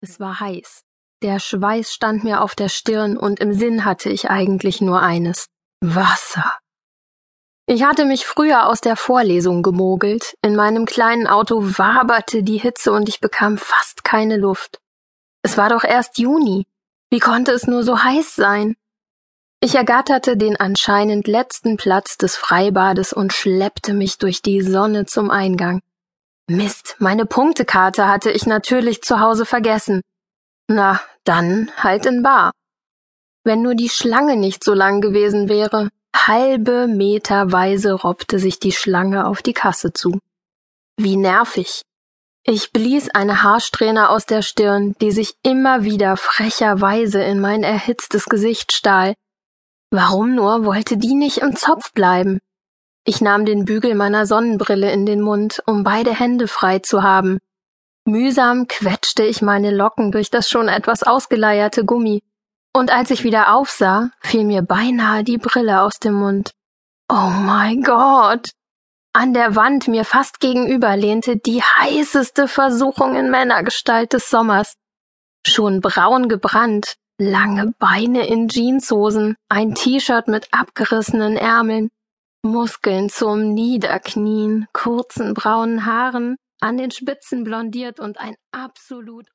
Es war heiß. Der Schweiß stand mir auf der Stirn und im Sinn hatte ich eigentlich nur eines Wasser. Ich hatte mich früher aus der Vorlesung gemogelt, in meinem kleinen Auto waberte die Hitze und ich bekam fast keine Luft. Es war doch erst Juni. Wie konnte es nur so heiß sein? Ich ergatterte den anscheinend letzten Platz des Freibades und schleppte mich durch die Sonne zum Eingang. Mist, meine Punktekarte hatte ich natürlich zu Hause vergessen. Na, dann halt in Bar. Wenn nur die Schlange nicht so lang gewesen wäre, halbe Meterweise robbte sich die Schlange auf die Kasse zu. Wie nervig. Ich blies eine Haarsträhne aus der Stirn, die sich immer wieder frecherweise in mein erhitztes Gesicht stahl. Warum nur wollte die nicht im Zopf bleiben? Ich nahm den Bügel meiner Sonnenbrille in den Mund, um beide Hände frei zu haben. Mühsam quetschte ich meine Locken durch das schon etwas ausgeleierte Gummi, und als ich wieder aufsah, fiel mir beinahe die Brille aus dem Mund. Oh mein Gott! An der Wand mir fast gegenüber lehnte die heißeste Versuchung in Männergestalt des Sommers. Schon braun gebrannt, lange Beine in Jeanshosen, ein T-Shirt mit abgerissenen Ärmeln, Muskeln zum Niederknien, kurzen braunen Haaren, an den Spitzen blondiert und ein absolut